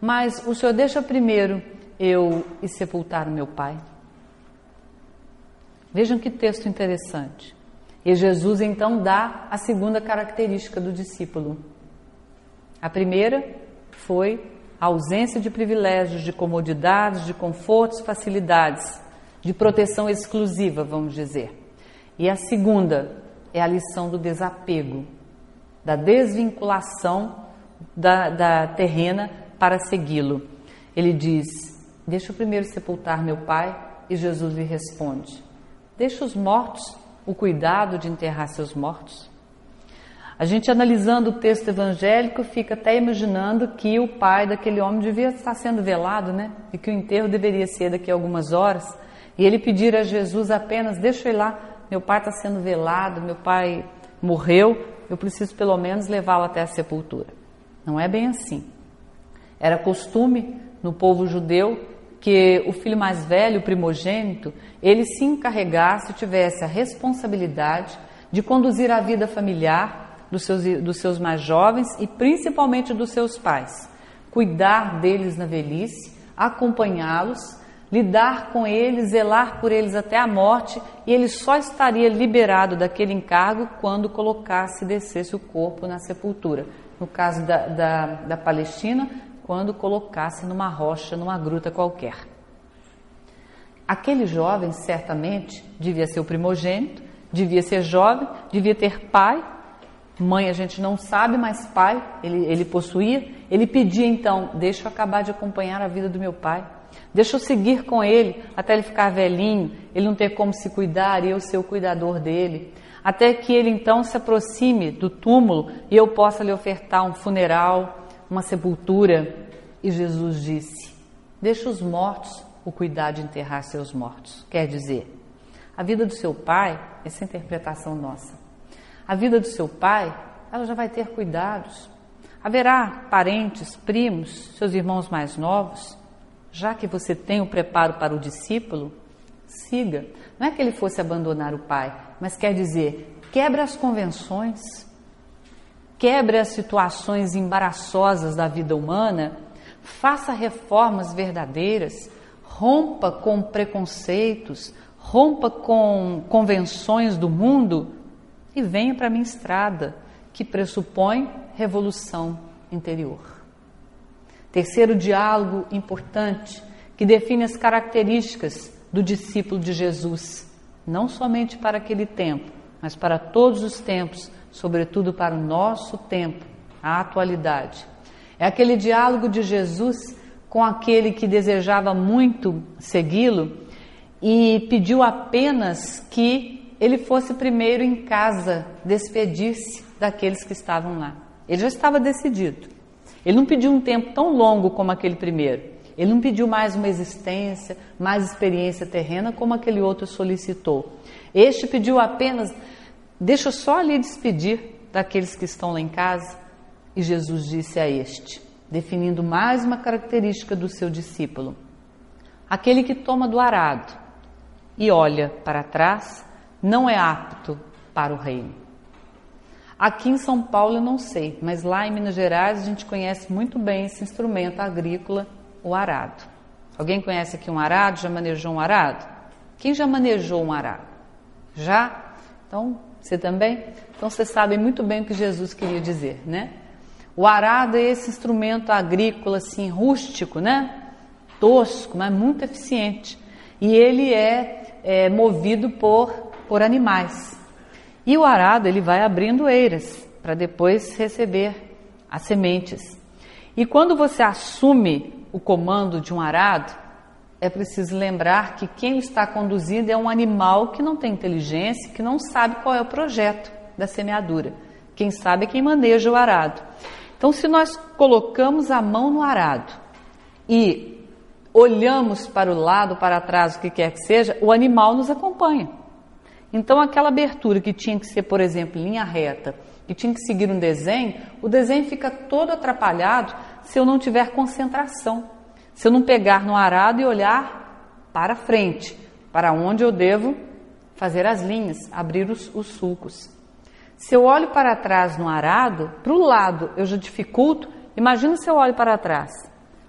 Mas o Senhor deixa primeiro eu ir sepultar o meu pai. Vejam que texto interessante. E Jesus então dá a segunda característica do discípulo. A primeira foi a ausência de privilégios, de comodidades, de confortos, facilidades, de proteção exclusiva, vamos dizer. E a segunda é a lição do desapego, da desvinculação da, da terrena para segui-lo. Ele diz: Deixa eu primeiro sepultar meu pai, e Jesus lhe responde: Deixa os mortos o cuidado de enterrar seus mortos. A gente analisando o texto evangélico fica até imaginando que o pai daquele homem devia estar sendo velado, né? E que o enterro deveria ser daqui a algumas horas. E ele pedir a Jesus apenas: Deixa eu ir lá, meu pai está sendo velado, meu pai morreu, eu preciso pelo menos levá-lo até a sepultura. Não é bem assim. Era costume no povo judeu que o filho mais velho, o primogênito, ele se encarregasse, tivesse a responsabilidade de conduzir a vida familiar dos seus, dos seus mais jovens e principalmente dos seus pais, cuidar deles na velhice, acompanhá-los, lidar com eles, zelar por eles até a morte, e ele só estaria liberado daquele encargo quando colocasse e descesse o corpo na sepultura. No caso da, da, da Palestina, quando colocasse numa rocha, numa gruta qualquer. Aquele jovem certamente devia ser o primogênito, devia ser jovem, devia ter pai, mãe a gente não sabe, mas pai ele, ele possuía. Ele pedia então: deixa eu acabar de acompanhar a vida do meu pai, deixa eu seguir com ele até ele ficar velhinho, ele não ter como se cuidar e eu ser o cuidador dele. Até que ele então se aproxime do túmulo e eu possa lhe ofertar um funeral, uma sepultura, e Jesus disse: Deixa os mortos o cuidar de enterrar seus mortos. Quer dizer, a vida do seu pai, essa é interpretação nossa, a vida do seu pai, ela já vai ter cuidados. Haverá parentes, primos, seus irmãos mais novos. Já que você tem o preparo para o discípulo, siga. Não é que ele fosse abandonar o pai, mas quer dizer, quebra as convenções, quebre as situações embaraçosas da vida humana, faça reformas verdadeiras, rompa com preconceitos, rompa com convenções do mundo e venha para a minha estrada, que pressupõe revolução interior. Terceiro diálogo importante que define as características do discípulo de Jesus, não somente para aquele tempo, mas para todos os tempos sobretudo para o nosso tempo, a atualidade. É aquele diálogo de Jesus com aquele que desejava muito segui-lo e pediu apenas que ele fosse primeiro em casa despedir-se daqueles que estavam lá. Ele já estava decidido. Ele não pediu um tempo tão longo como aquele primeiro. Ele não pediu mais uma existência, mais experiência terrena como aquele outro solicitou. Este pediu apenas Deixa eu só lhe despedir daqueles que estão lá em casa. E Jesus disse a este, definindo mais uma característica do seu discípulo: aquele que toma do arado e olha para trás não é apto para o reino. Aqui em São Paulo eu não sei, mas lá em Minas Gerais a gente conhece muito bem esse instrumento agrícola, o arado. Alguém conhece aqui um arado? Já manejou um arado? Quem já manejou um arado? Já? Então, você também? Então você sabe muito bem o que Jesus queria dizer, né? O arado é esse instrumento agrícola assim rústico, né? Tosco, mas muito eficiente. E ele é, é movido por, por animais. E o arado ele vai abrindo eiras para depois receber as sementes. E quando você assume o comando de um arado, é preciso lembrar que quem está conduzindo é um animal que não tem inteligência, que não sabe qual é o projeto da semeadura. Quem sabe é quem maneja o arado. Então, se nós colocamos a mão no arado e olhamos para o lado, para trás, o que quer que seja, o animal nos acompanha. Então, aquela abertura que tinha que ser, por exemplo, linha reta, que tinha que seguir um desenho, o desenho fica todo atrapalhado se eu não tiver concentração, se eu não pegar no arado e olhar para frente, para onde eu devo fazer as linhas, abrir os, os sulcos. Se eu olho para trás no arado, para o lado eu já dificulto, imagina se eu olho para trás.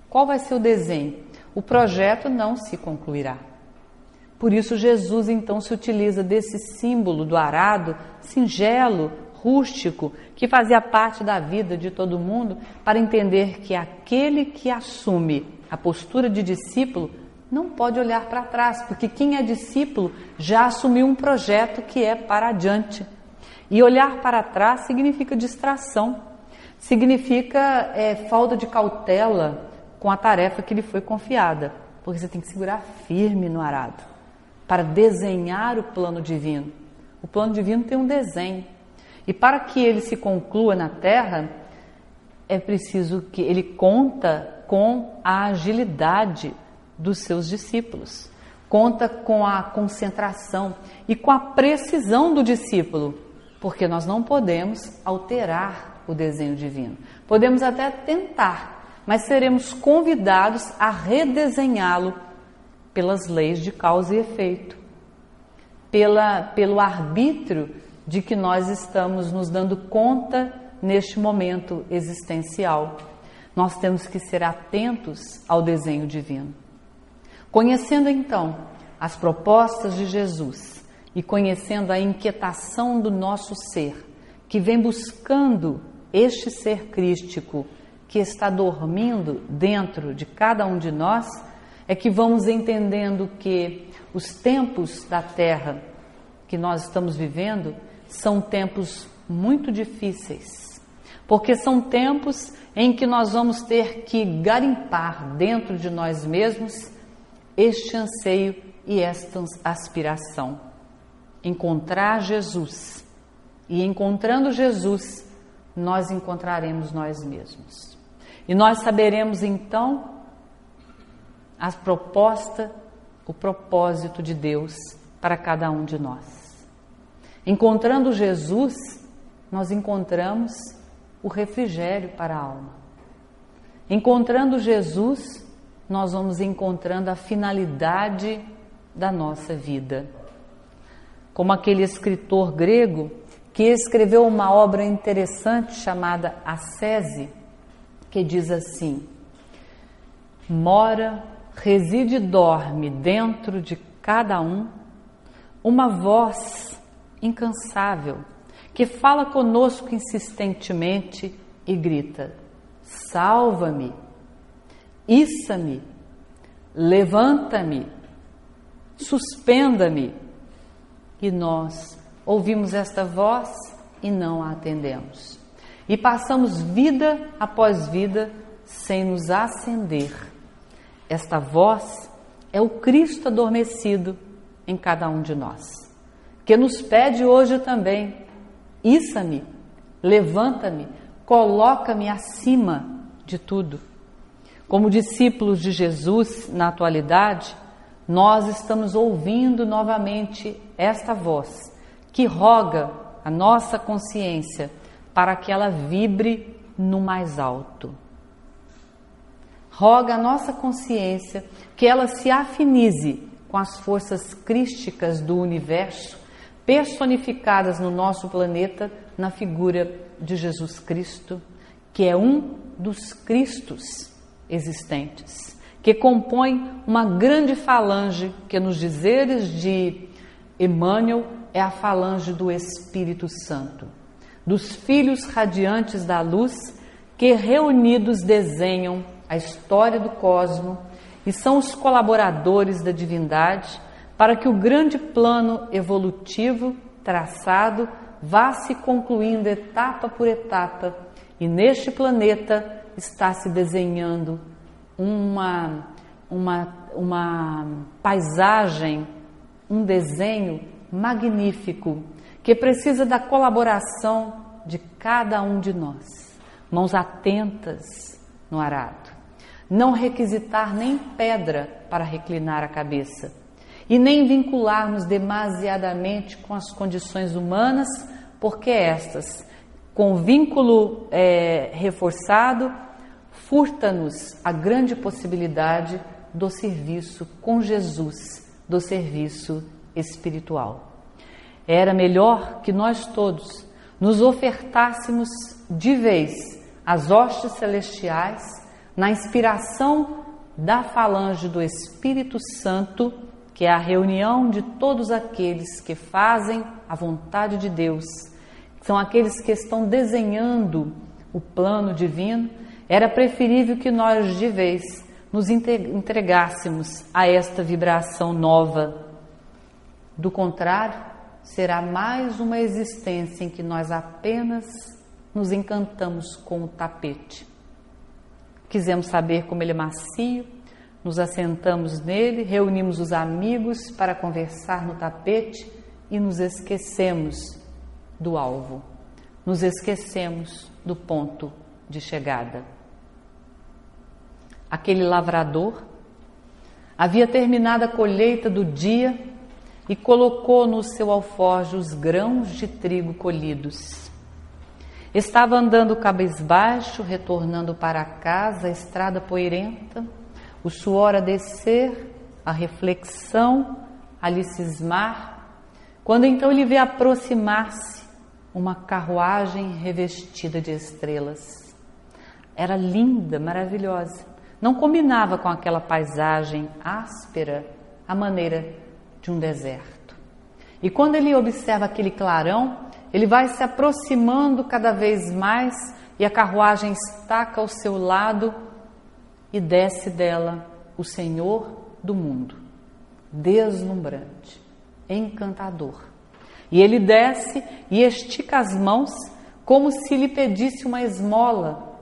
Qual vai ser o desenho? O projeto não se concluirá. Por isso, Jesus então se utiliza desse símbolo do arado, singelo, rústico, que fazia parte da vida de todo mundo, para entender que aquele que assume a postura de discípulo não pode olhar para trás, porque quem é discípulo já assumiu um projeto que é para adiante. E olhar para trás significa distração, significa é, falta de cautela com a tarefa que lhe foi confiada, porque você tem que segurar firme no arado para desenhar o plano divino. O plano divino tem um desenho. E para que ele se conclua na terra, é preciso que ele conta com a agilidade dos seus discípulos. Conta com a concentração e com a precisão do discípulo, porque nós não podemos alterar o desenho divino. Podemos até tentar, mas seremos convidados a redesenhá-lo pelas leis de causa e efeito, pela, pelo arbítrio de que nós estamos nos dando conta neste momento existencial. Nós temos que ser atentos ao desenho divino. Conhecendo então as propostas de Jesus e conhecendo a inquietação do nosso ser, que vem buscando este ser crístico que está dormindo dentro de cada um de nós, é que vamos entendendo que os tempos da Terra que nós estamos vivendo são tempos muito difíceis, porque são tempos em que nós vamos ter que garimpar dentro de nós mesmos este anseio e esta aspiração. Encontrar Jesus. E encontrando Jesus, nós encontraremos nós mesmos. E nós saberemos então a proposta, o propósito de Deus para cada um de nós. Encontrando Jesus, nós encontramos o refrigério para a alma. Encontrando Jesus, nós vamos encontrando a finalidade da nossa vida. Como aquele escritor grego que escreveu uma obra interessante chamada Ascese, que diz assim: Mora, reside e dorme dentro de cada um uma voz incansável que fala conosco insistentemente e grita: Salva-me, Issa-me, levanta-me, suspenda-me. E nós ouvimos esta voz e não a atendemos. E passamos vida após vida sem nos acender. Esta voz é o Cristo adormecido em cada um de nós, que nos pede hoje também: issa-me, levanta-me, coloca-me acima de tudo. Como discípulos de Jesus na atualidade, nós estamos ouvindo novamente esta voz que roga a nossa consciência para que ela vibre no mais alto. Roga a nossa consciência que ela se afinize com as forças crísticas do universo personificadas no nosso planeta na figura de Jesus Cristo, que é um dos Cristos existentes, que compõem uma grande falange que, nos dizeres de Emmanuel, é a falange do Espírito Santo, dos filhos radiantes da luz que reunidos desenham a história do cosmos e são os colaboradores da divindade para que o grande plano evolutivo traçado vá se concluindo etapa por etapa e neste planeta está se desenhando uma, uma, uma paisagem, um desenho magnífico que precisa da colaboração de cada um de nós. Mãos atentas no arado. Não requisitar nem pedra para reclinar a cabeça e nem vincularmos demasiadamente com as condições humanas, porque estas, com vínculo é, reforçado, furta-nos a grande possibilidade do serviço com Jesus, do serviço espiritual. Era melhor que nós todos nos ofertássemos de vez às hostes celestiais na inspiração da falange do Espírito Santo, que é a reunião de todos aqueles que fazem a vontade de Deus, são aqueles que estão desenhando o plano divino. Era preferível que nós de vez nos entregássemos a esta vibração nova. Do contrário, será mais uma existência em que nós apenas nos encantamos com o tapete. Quisemos saber como ele é macio, nos assentamos nele, reunimos os amigos para conversar no tapete e nos esquecemos do alvo, nos esquecemos do ponto de chegada. Aquele lavrador havia terminado a colheita do dia e colocou no seu alforje os grãos de trigo colhidos. Estava andando cabisbaixo, retornando para casa, a estrada poeirenta, o suor a descer, a reflexão a lhe cismar, quando então ele vê aproximar-se uma carruagem revestida de estrelas. Era linda, maravilhosa. Não combinava com aquela paisagem áspera, a maneira de um deserto. E quando ele observa aquele clarão, ele vai se aproximando cada vez mais e a carruagem estaca ao seu lado e desce dela o Senhor do mundo, deslumbrante, encantador. E ele desce e estica as mãos como se lhe pedisse uma esmola.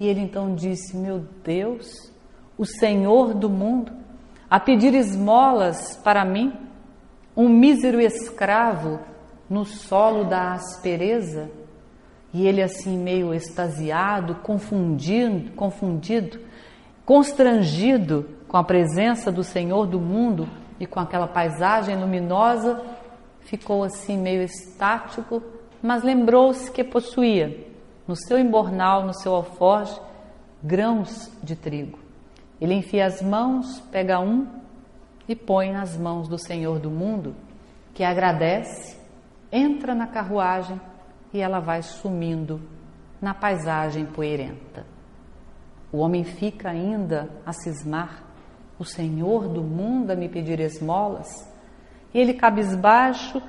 E ele então disse: Meu Deus, o Senhor do mundo, a pedir esmolas para mim, um mísero escravo no solo da aspereza, e ele assim meio extasiado, confundido, confundido, constrangido com a presença do Senhor do mundo e com aquela paisagem luminosa, ficou assim meio estático, mas lembrou-se que possuía no seu embornal, no seu alforje, grãos de trigo. Ele enfia as mãos, pega um e põe nas mãos do Senhor do mundo, que agradece, entra na carruagem e ela vai sumindo na paisagem poeirenta. O homem fica ainda a cismar, o Senhor do mundo a me pedir esmolas. E ele cabisbaixo,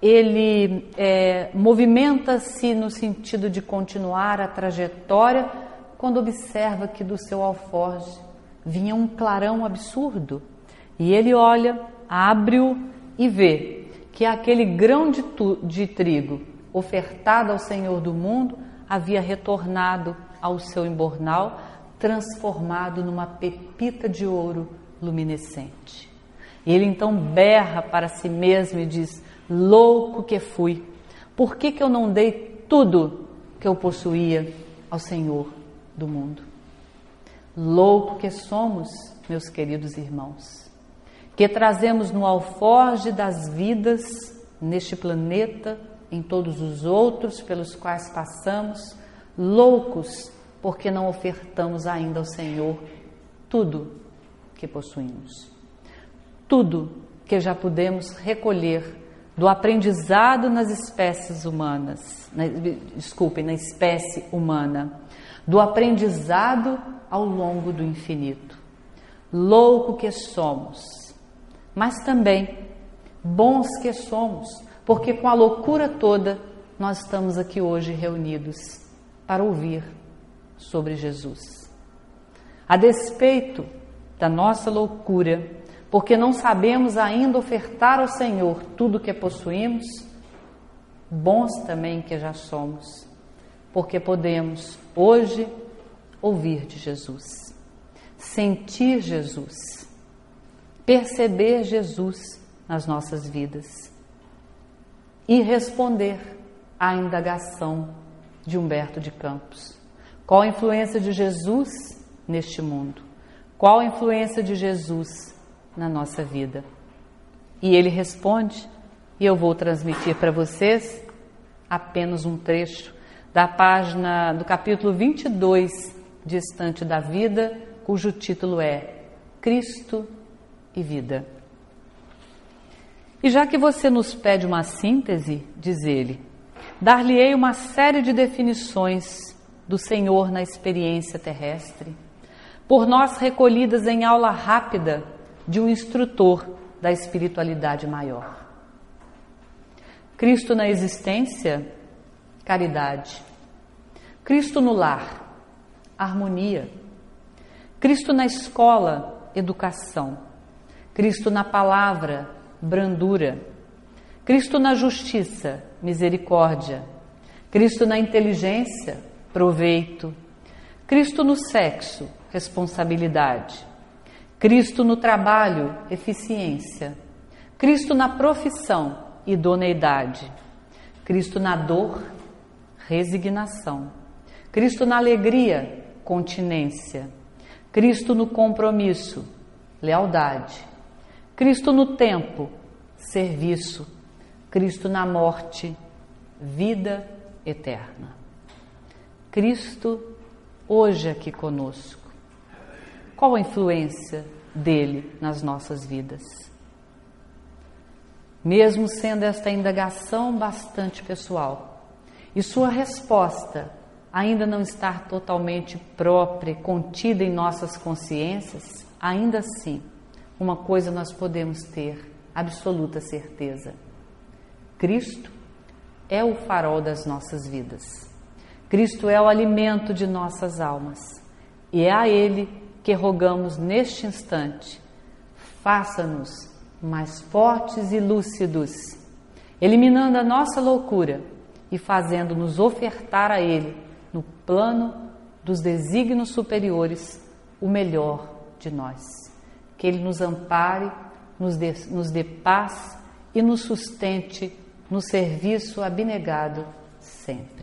ele é, movimenta-se no sentido de continuar a trajetória, quando observa que do seu alforje vinha um clarão absurdo e ele olha, abre-o e vê que aquele grão de, tu, de trigo ofertado ao Senhor do mundo havia retornado ao seu embornal, transformado numa pepita de ouro luminescente. E ele então berra para si mesmo e diz: Louco que fui, por que, que eu não dei tudo que eu possuía ao Senhor do mundo? Louco que somos, meus queridos irmãos que trazemos no alforge das vidas neste planeta, em todos os outros pelos quais passamos, loucos porque não ofertamos ainda ao Senhor tudo que possuímos. Tudo que já podemos recolher do aprendizado nas espécies humanas, na, desculpem, na espécie humana, do aprendizado ao longo do infinito. Louco que somos, mas também bons que somos, porque com a loucura toda nós estamos aqui hoje reunidos para ouvir sobre Jesus. A despeito da nossa loucura, porque não sabemos ainda ofertar ao Senhor tudo que possuímos, bons também que já somos, porque podemos hoje ouvir de Jesus, sentir Jesus perceber Jesus nas nossas vidas e responder à indagação de Humberto de Campos. Qual a influência de Jesus neste mundo? Qual a influência de Jesus na nossa vida? E ele responde, e eu vou transmitir para vocês apenas um trecho da página do capítulo 22 de Estante da Vida, cujo título é Cristo e Vida. E já que você nos pede uma síntese, diz ele, dar-lhe-ei uma série de definições do Senhor na experiência terrestre, por nós recolhidas em aula rápida de um instrutor da espiritualidade maior. Cristo na existência, caridade. Cristo no lar, harmonia. Cristo na escola, educação. Cristo na palavra, brandura. Cristo na justiça, misericórdia. Cristo na inteligência, proveito. Cristo no sexo, responsabilidade. Cristo no trabalho, eficiência. Cristo na profissão, idoneidade. Cristo na dor, resignação. Cristo na alegria, continência. Cristo no compromisso, lealdade. Cristo no tempo, serviço. Cristo na morte, vida eterna. Cristo hoje aqui conosco. Qual a influência dele nas nossas vidas? Mesmo sendo esta indagação bastante pessoal, e sua resposta ainda não estar totalmente própria, contida em nossas consciências, ainda assim, uma coisa nós podemos ter absoluta certeza: Cristo é o farol das nossas vidas. Cristo é o alimento de nossas almas. E é a Ele que rogamos neste instante, faça-nos mais fortes e lúcidos, eliminando a nossa loucura e fazendo-nos ofertar a Ele, no plano dos desígnios superiores, o melhor de nós. Que Ele nos ampare, nos dê, nos dê paz e nos sustente no serviço abnegado sempre.